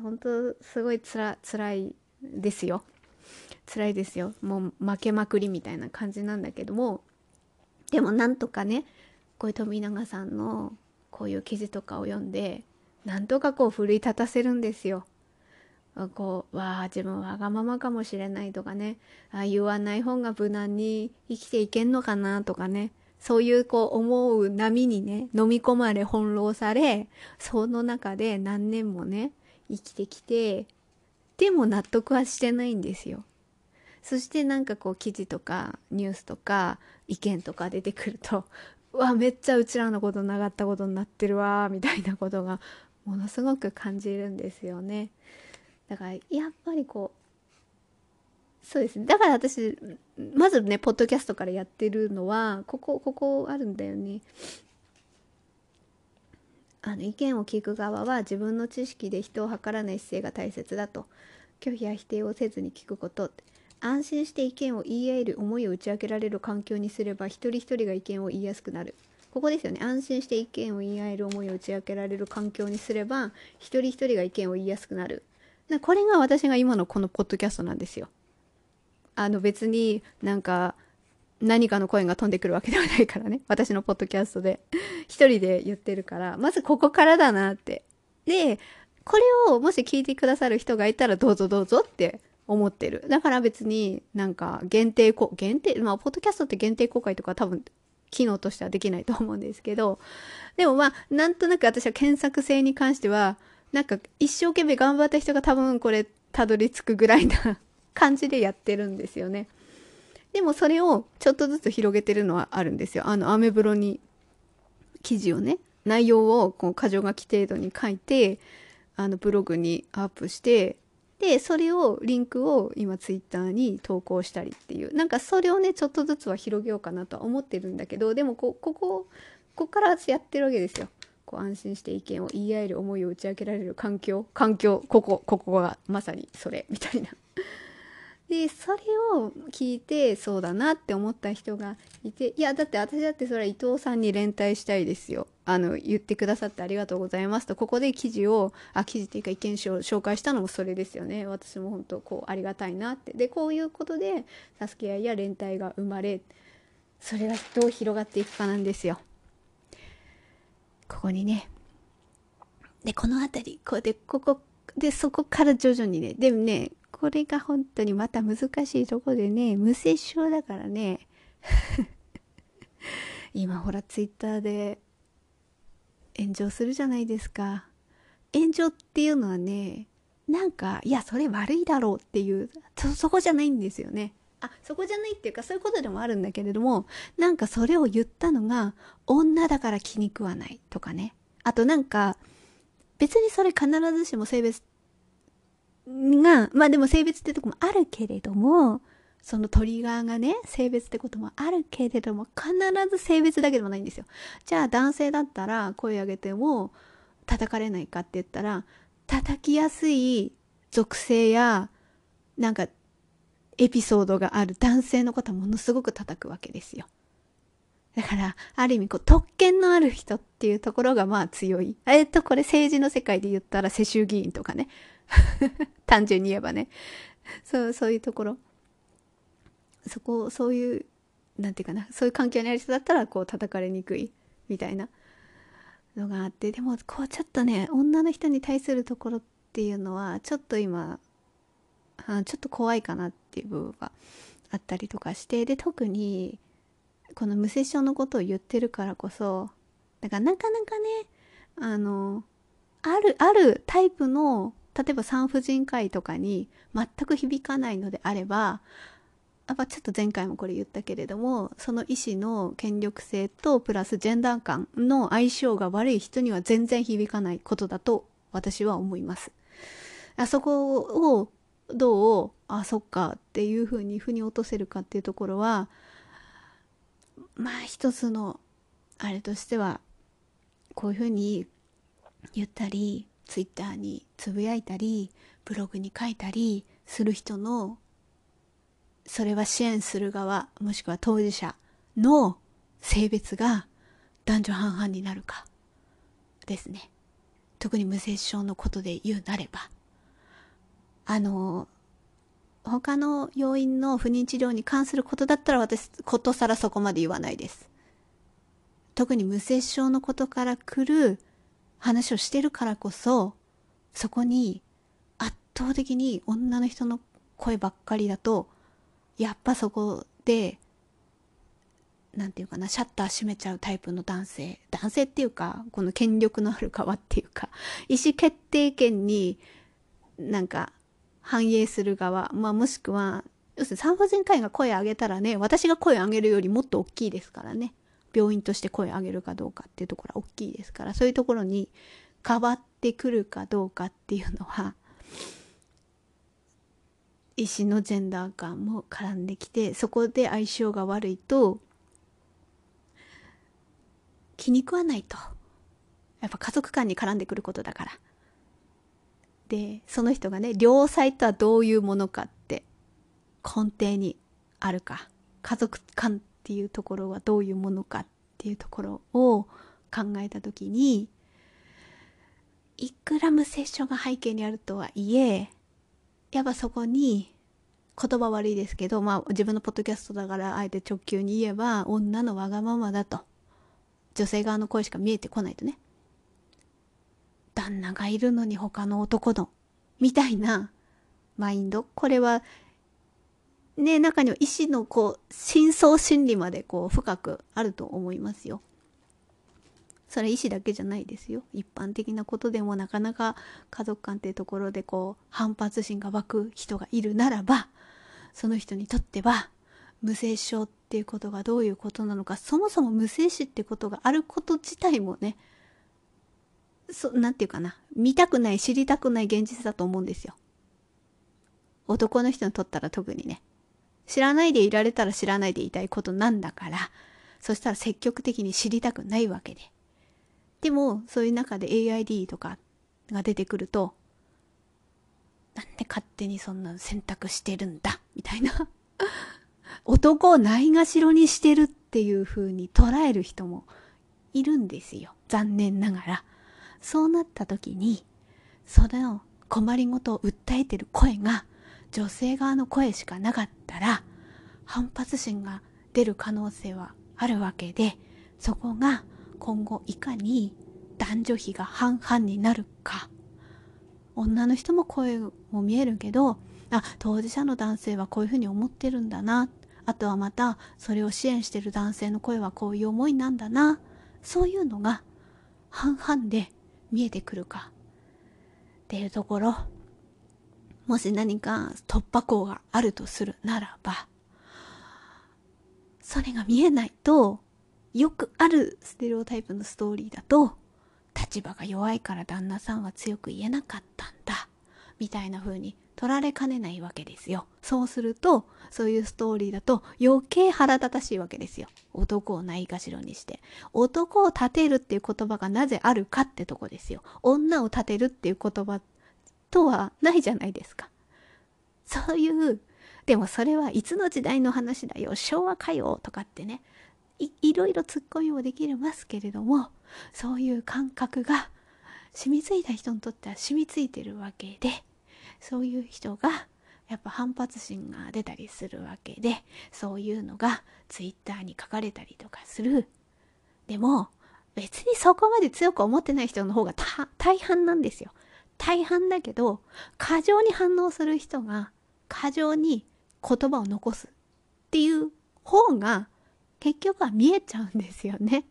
本当すごいつら、辛いですよ。辛いですよ。もう負けまくりみたいな感じなんだけども、でもなんとかね、こういう富永さんのこういう記事とかを読んで、なんとかこう奮い立たせるんですよ。こう、わあ、自分わがままかもしれないとかね、あ言わない方が無難に生きていけんのかなとかね、そういうこう思う波にね、飲み込まれ翻弄され、その中で何年もね、生きてきて、でも納得はしてないんですよ。そしてなんかこう記事とかニュースとか意見とか出てくると、うわ、めっちゃうちらのことながったことになってるわ、みたいなことがものすごく感じるんですよね。だからやっぱりこうそうですね。だから私まずねポッドキャストからやってるのはここここあるんだよね。あの意見を聞く側は自分の知識で人を測らない姿勢が大切だと。拒否や否定をせずに聞くこと。安心して意見を言い合える思いを打ち明けられる環境にすれば一人一人が意見を言いやすくなる。ここですよね安心して意見を言い合える思いを打ち明けられる環境にすれば一人一人が意見を言いやすくなるこれが私が今のこのポッドキャストなんですよ。あの別になんか何かの声が飛んでくるわけではないからね。私のポッドキャストで一人で言ってるから、まずここからだなって。で、これをもし聞いてくださる人がいたらどうぞどうぞって思ってる。だから別になんか限定こ、限定、まあ、ポッドキャストって限定公開とか多分機能としてはできないと思うんですけど、でもまあ、なんとなく私は検索性に関しては、なんか一生懸命頑張った人が多分これたどり着くぐらいな感じでやってるんですよね。でもそれをちょっとずつ広げてるのはあるんですよ。あの、アメブロに記事をね、内容をこう箇条書き程度に書いて、あの、ブログにアップして、で、それを、リンクを今ツイッターに投稿したりっていう、なんかそれをね、ちょっとずつは広げようかなとは思ってるんだけど、でもこ、ここ、ここからやってるわけですよ。こう安心して意見を言い合える思いを打ち明けられる環境環境ここここがまさにそれみたいな。でそれを聞いてそうだなって思った人がいていやだって私だってそれは伊藤さんに連帯したいですよあの言ってくださってありがとうございますとここで記事をあ記事っていうか意見書を紹介したのもそれですよね。私も本当こうありがたいなって。でこういうことで助け合いや連帯が生まれそれがどう広がっていくかなんですよ。ここにね。で、この辺り、こうで、ここ、で、そこから徐々にね、でもね、これが本当にまた難しいとこでね、無接触だからね、今ほらツイッターで炎上するじゃないですか。炎上っていうのはね、なんか、いや、それ悪いだろうっていう、そ、そこじゃないんですよね。あ、そこじゃないっていうかそういうことでもあるんだけれども、なんかそれを言ったのが女だから気に食わないとかね。あとなんか、別にそれ必ずしも性別が、まあでも性別ってとこもあるけれども、そのトリガーがね、性別ってこともあるけれども、必ず性別だけでもないんですよ。じゃあ男性だったら声上げても叩かれないかって言ったら、叩きやすい属性や、なんかエピソードがある男性のことはものすごく叩くわけですよ。だから、ある意味、こう、特権のある人っていうところがまあ強い。えっと、これ政治の世界で言ったら世襲議員とかね。単純に言えばね。そう、そういうところ。そこ、そういう、なんていうかな、そういう環境にある人だったら、こう、叩かれにくい、みたいなのがあって、でも、こう、ちょっとね、女の人に対するところっていうのは、ちょっと今、あちょっと怖いかなっていう部分があったりとかしてで特にこの無接触のことを言ってるからこそだからなかなかねあのあるあるタイプの例えば産婦人科医とかに全く響かないのであればやっぱちょっと前回もこれ言ったけれどもその医師の権力性とプラスジェンダー感の相性が悪い人には全然響かないことだと私は思います。あそこをどうあそっかっていうふうに腑に落とせるかっていうところはまあ一つのあれとしてはこういうふうに言ったりツイッターにつぶやいたりブログに書いたりする人のそれは支援する側もしくは当事者の性別が男女半々になるかですね。特に無接症のことで言うなれば。あの他の要因の不妊治療に関することだったら私ことさらそこまで言わないです。特に無接症のことから来る話をしてるからこそそこに圧倒的に女の人の声ばっかりだとやっぱそこで何て言うかなシャッター閉めちゃうタイプの男性。男性っていうかこの権力のある側っていうか意思決定権になんか反映する側、まあ、もしくは要するに産婦人科医が声を上げたらね私が声を上げるよりもっと大きいですからね。病院として声を上げるかどうかっていうところは大きいですから。そういうところに変わってくるかどうかっていうのは医師のジェンダー感も絡んできてそこで相性が悪いと気に食わないと。やっぱ家族間に絡んでくることだから。でその人がね良妻とはどういうものかって根底にあるか。家族間っていうところはどういうものかっていうところを考えた時にいくら無接触が背景にあるとはいえやっぱそこに言葉悪いですけど、まあ自分のポッドキャストだからあえて直球に言えば女のわがままだと。女性側の声しか見えてこないとね。旦那がいるのに他の男の。みたいなマインド。これは、ね、中には意志のこう、深層心理までこう深くあると思いますよ。それ意思だけじゃないですよ。一般的なことでもなかなか家族間っていうところでこう反発心が湧く人がいるならば、その人にとっては無精子症っていうことがどういうことなのか、そもそも無精子ってことがあること自体もね、そ、なんていうかな、見たくない、知りたくない現実だと思うんですよ。男の人にとったら特にね。知らないでいられたら知らないでいたいことなんだから、そしたら積極的に知りたくないわけで。でも、そういう中で AID とかが出てくると、なんで勝手にそんな選択してるんだ？みたいな。男をないがしろにしてるっていう風に捉える人もいるんですよ。残念ながら。そうなった時に、その困りごとを訴えてる声が女性側の声しかなかったら、反発心が出る可能性はあるわけで、そこが今後いかに男女比が半々になるか。女の人も声も見えるけどあ当事者の男性はこういうふうに思ってるんだな。あとはまたそれを支援してる男性の声はこういう思いなんだな。そういうのが半々で見えてくるか。っていうところ。もし何か突破口があるとするならばそれが見えないとよくあるステレオタイプのストーリーだと、立場が弱いから旦那さんは強く言えなかったんだ、みたいな風に取られかねないわけですよ。そうすると、そういうストーリーだと余計腹立たしいわけですよ。男をないがしろにして。男を立てるっていう言葉がなぜあるかってとこですよ。女を立てるっていう言葉とはないじゃないですか。そういう、でもそれはいつの時代の話だよ、昭和歌謡とかってね、いいろいろツッコミもできますけれどもそういう感覚が染みついた人にとっては染みついてるわけでそういう人がやっぱ反発心が出たりするわけでそういうのがツイッターに書かれたりとかする。でも別にそこまで強く思ってない人の方が大半なんですよ。大半だけど過剰に反応する人が過剰に言葉を残すっていう方が結局は見えちゃうんですよね。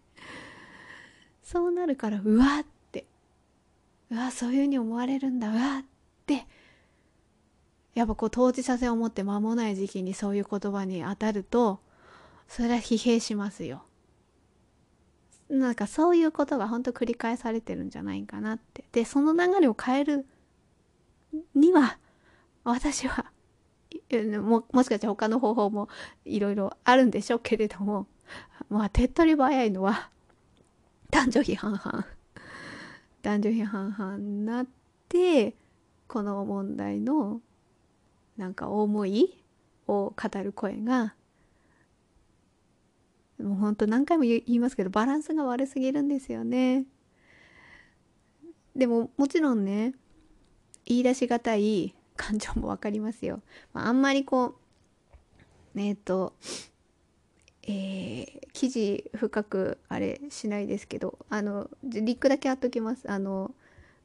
そうなるからうわってうわそういう風に思われるんだうわってやっぱこう当事者性を持って間もない時期にそういう言葉に当たるとそれは疲弊しますよ。なんかそういうことが本当繰り返されてるんじゃないかなって。で、その流れを変えるには私はももしかしたら他の方法もいろいろあるんでしょうけれどもまあ手っ取り早いのは男女比半々男女比半々になってこの問題のなんか思いを語る声がもうほんと何回も言いますけどバランスが悪すぎるんですよね。でももちろんね言い出しがたい感情も分かりますよ。まあ、あんまりこうえっ、ー、とえー、記事深くあれしないですけどあのリックだけ貼っときますあの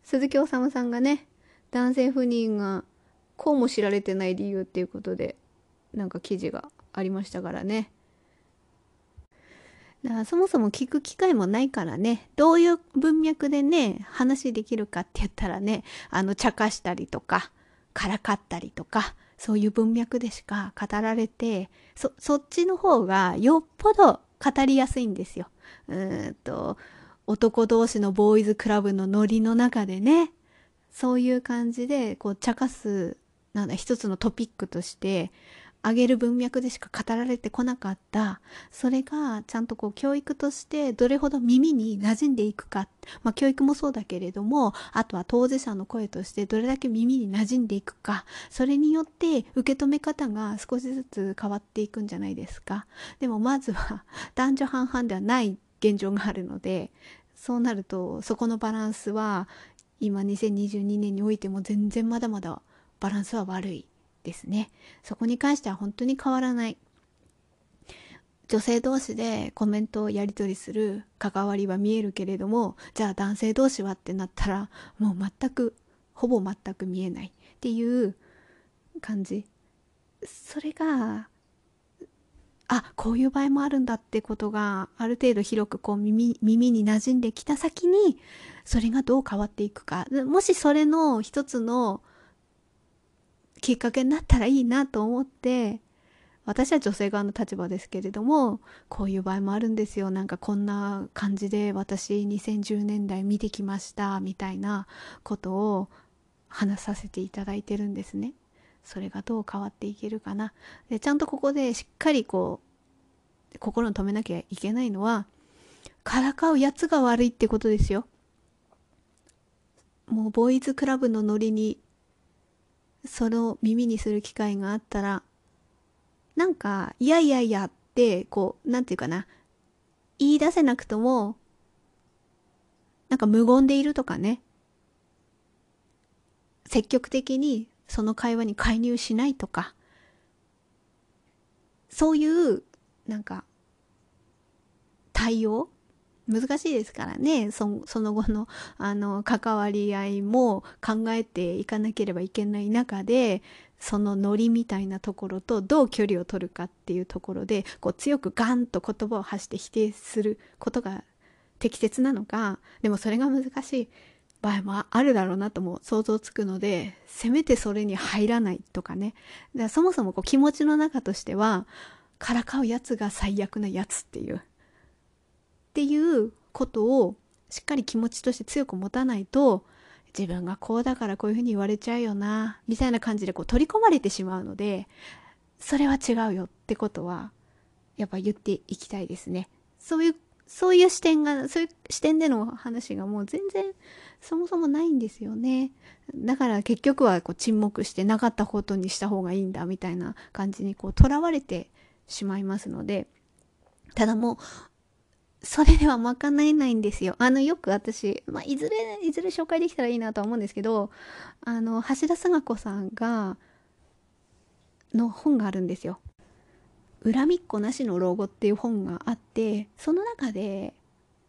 鈴木おさむさんがね男性不妊がこうも知られてない理由っていうことでなんか記事がありましたからねだからそもそも聞く機会もないからねどういう文脈でね話できるかって言ったらねあの茶化したりとかからかったりとかそういう文脈でしか語られてそそっちの方がよっぽど語りやすいんですよ。うんと男同士のボーイズクラブのノリの中でねそういう感じでこう茶化すなんだ一つのトピックとしてあげる文脈でしか語られてこなかった。それがちゃんとこう教育としてどれほど耳に馴染んでいくか、まあ、教育もそうだけれどもあとは当事者の声としてどれだけ耳に馴染んでいくか。それによって受け止め方が少しずつ変わっていくんじゃないですか。でもまずは男女半々ではない現状があるのでそうなるとそこのバランスは今2022年においても全然まだまだバランスは悪い。ですね。そこに関しては本当に変わらない。女性同士でコメントをやり取りする関わりは見えるけれども、じゃあ男性同士はってなったら、もう全く、ほぼ全く見えないっていう感じ。それが、あ、こういう場合もあるんだってことがある程度広くこう耳耳に馴染んできた先にそれがどう変わっていくかもしそれの一つのきっかけになったらいいなと思って私は女性側の立場ですけれどもこういう場合もあるんですよなんかこんな感じで私2010年代見てきましたみたいなことを話させていただいてるんですね。それがどう変わっていけるかな。でちゃんとここでしっかりこう心に留めなきゃいけないのはからかうやつが悪いってことですよ。もうボーイズクラブのノリにその耳にする機会があったら、なんか、いやいやいやって、こう、なんていうかな、言い出せなくとも、なんか無言でいるとかね、積極的にその会話に介入しないとか、そういう、なんか、対応難しいですからね。その後のあの関わり合いも考えていかなければいけない中でそのノリみたいなところとどう距離を取るかっていうところでこう強くガンと言葉を発して否定することが適切なのかでもそれが難しい場合もあるだろうなとも想像つくのでせめてそれに入らないとかね。だからそもそもこう気持ちの中としてはからかうやつが最悪なやつっていう。っていうことをしっかり気持ちとして強く持たないと自分がこうだからこういうふうに言われちゃうよなみたいな感じでこう取り込まれてしまうのでそれは違うよってことはやっぱ言っていきたいですね。そういうそういう視点がそういう視点での話がもう全然そもそもないんですよね。だから結局はこう沈黙してなかったことにした方がいいんだみたいな感じにこうとらわれてしまいますのでただもうそれでは賄えないんですよ。あの、よく私、まあ、いずれ、いずれ紹介できたらいいなとは思うんですけど、あの、橋田壽賀子さんが、の本があるんですよ。恨みっこなしの老後っていう本があって、その中で、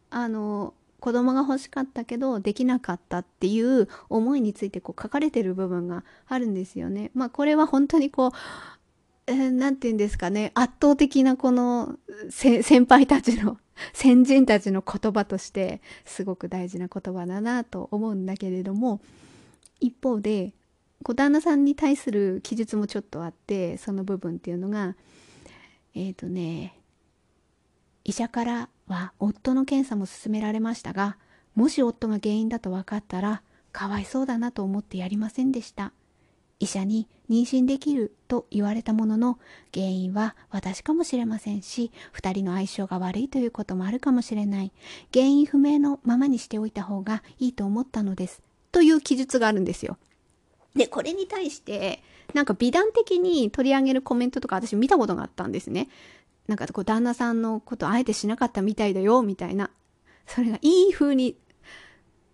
あの、子供が欲しかったけどできなかったっていう思いについてこう書かれてる部分があるんですよね。まあこれは本当にこうえー、て言うんですかね、圧倒的なこの先輩たちの、先人たちの言葉として、すごく大事な言葉だなと思うんだけれども、一方で、こう旦那さんに対する記述もちょっとあって、その部分っていうのが、えっ、ー、とね、医者からは夫の検査も勧められましたが、もし夫が原因だと分かったら、かわいそうだなと思ってやりませんでした。医者に妊娠できると言われたものの原因は私かもしれませんし2人の相性が悪いということもあるかもしれない。原因不明のままにしておいた方がいいと思ったのです。という記述があるんですよ。でこれに対してなんか美談的に取り上げるコメントとか私見たことがあったんですね。なんかこう旦那さんのことあえてしなかったみたいだよみたいな。それがいい風に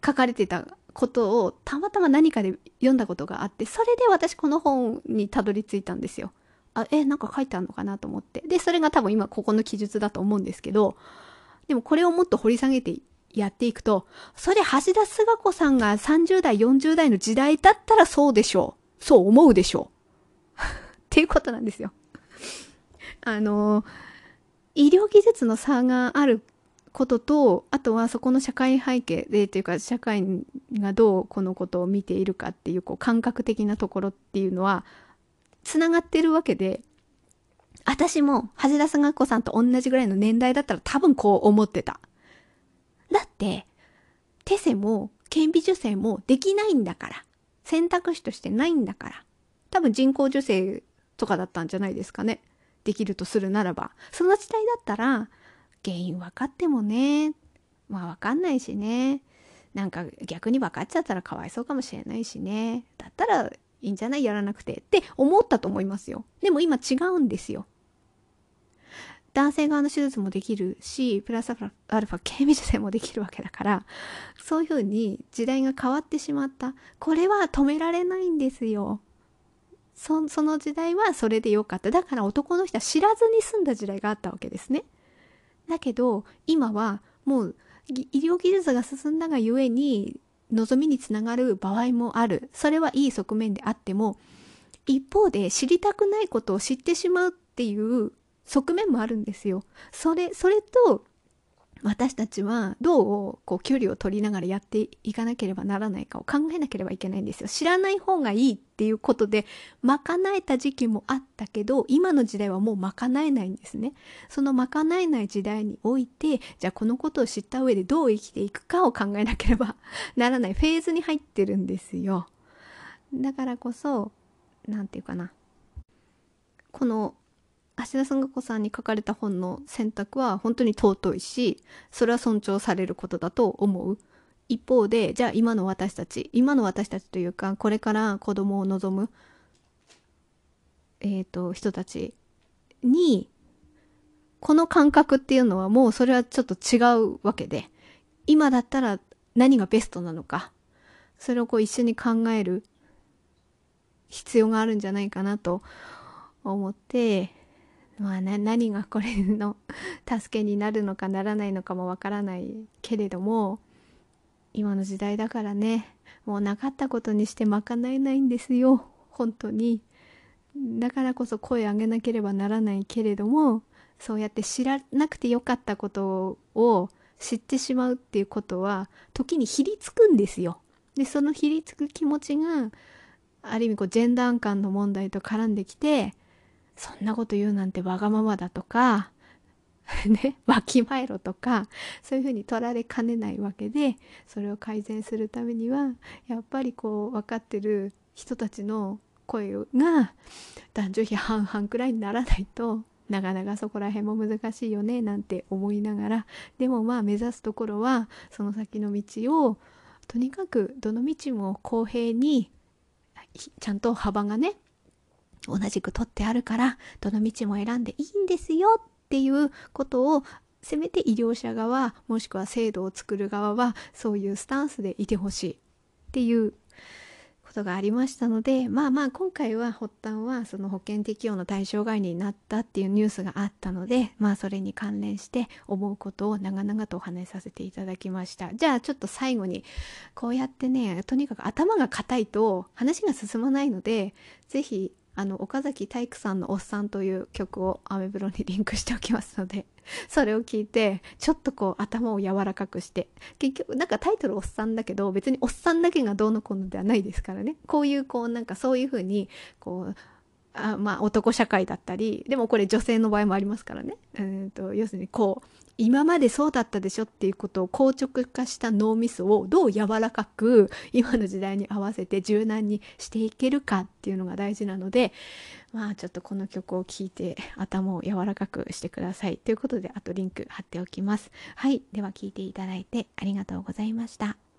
書かれてたことをたまたま何かで読んだことがあってそれで私この本にたどり着いたんですよ。あえなんか書いてあるのかなと思ってでそれが多分今ここの記述だと思うんですけどでもこれをもっと掘り下げてやっていくとそれ橋田壽賀子さんが30代40代の時代だったらそうでしょうそう思うでしょう っていうことなんですよ。あの医療技術の差があることとあとはそこの社会背景でというか社会がどうこのことを見ているかっていうこう感覚的なところっていうのはつながってるわけで私も橋田壽賀子さんと同じぐらいの年代だったら多分こう思ってた。だってテセも顕微授精もできないんだから。選択肢としてないんだから。多分人工授精とかだったんじゃないですかね。できるとするならば。その時代だったら原因分かってもね。まあ分かんないしね。なんか逆に分かっちゃったらかわいそうかもしれないしね。だったらいいんじゃない？やらなくて。って思ったと思いますよ。でも今違うんですよ。男性側の手術もできるしプラスアルファ警備女性もできるわけだからそういうふうに時代が変わってしまった。これは止められないんですよ。そその時代はそれでよかった。だから男の人は知らずに済んだ時代があったわけですね。だけど今はもう医療技術が進んだがゆえに望みにつながる場合もあるそれはいい側面であっても一方で知りたくないことを知ってしまうっていう側面もあるんですよ。それそれと私たちはどうこう距離を取りながらやっていかなければならないかを考えなければいけないんですよ。知らない方がいいっていうことで賄えた時期もあったけど今の時代はもう賄えないんですね。その賄えない時代においてじゃあこのことを知った上でどう生きていくかを考えなければならないフェーズに入ってるんですよ。だからこそ何て言うかなこの芦田さんが子さんに書かれた本の選択は本当に尊いしそれは尊重されることだと思う。一方でじゃあ今の私たち今の私たちというかこれから子供を望むえっ、ー、と人たちにこの感覚っていうのはもうそれはちょっと違うわけで今だったら何がベストなのかそれをこう一緒に考える必要があるんじゃないかなと思ってまあ、ね、何がこれの 助けになるのかならないのかもわからないけれども今の時代だからねもうなかったことにして賄えないんですよ。本当に。だからこそ声上げなければならないけれどもそうやって知らなくてよかったことを知ってしまうっていうことは時にひりつくんですよ。でそのひりつく気持ちがある意味こうジェンダー感の問題と絡んできてそんなこと言うなんてわがままだとか、ね、わきまえろとか、そういうふうに取られかねないわけで、それを改善するためには、やっぱりこう、分かってる人たちの声が男女比半々くらいにならないと、なかなかそこら辺も難しいよねなんて思いながらでもまあ目指すところはその先の道をとにかくどの道も公平にちゃんと幅がね同じく取ってあるからどの道も選んでいいんですよっていうことをせめて医療者側もしくは制度を作る側はそういうスタンスでいてほしいっていうことがありましたのでまあまあ今回は発端はその保険適用の対象外になったっていうニュースがあったのでまあそれに関連して思うことを長々とお話しさせていただきました。じゃあちょっと最後にこうやってねとにかく頭が硬いと話が進まないので是非あの岡崎体育さんの「おっさん」という曲をアメブロにリンクしておきますので それを聞いてちょっとこう頭を柔らかくして結局なんかタイトル「おっさん」だけど別におっさんだけがどうのこうのではないですからね。こういうこうなんかそういう風にこうあまあ男社会だったりでもこれ女性の場合もありますからね、うんと要するにこう今までそうだったでしょっていうことを硬直化した脳みそをどう柔らかく今の時代に合わせて柔軟にしていけるかっていうのが大事なのでまあちょっとこの曲を聴いて頭を柔らかくしてくださいということであとリンク貼っておきます。はい。では聴いていただいてありがとうございました。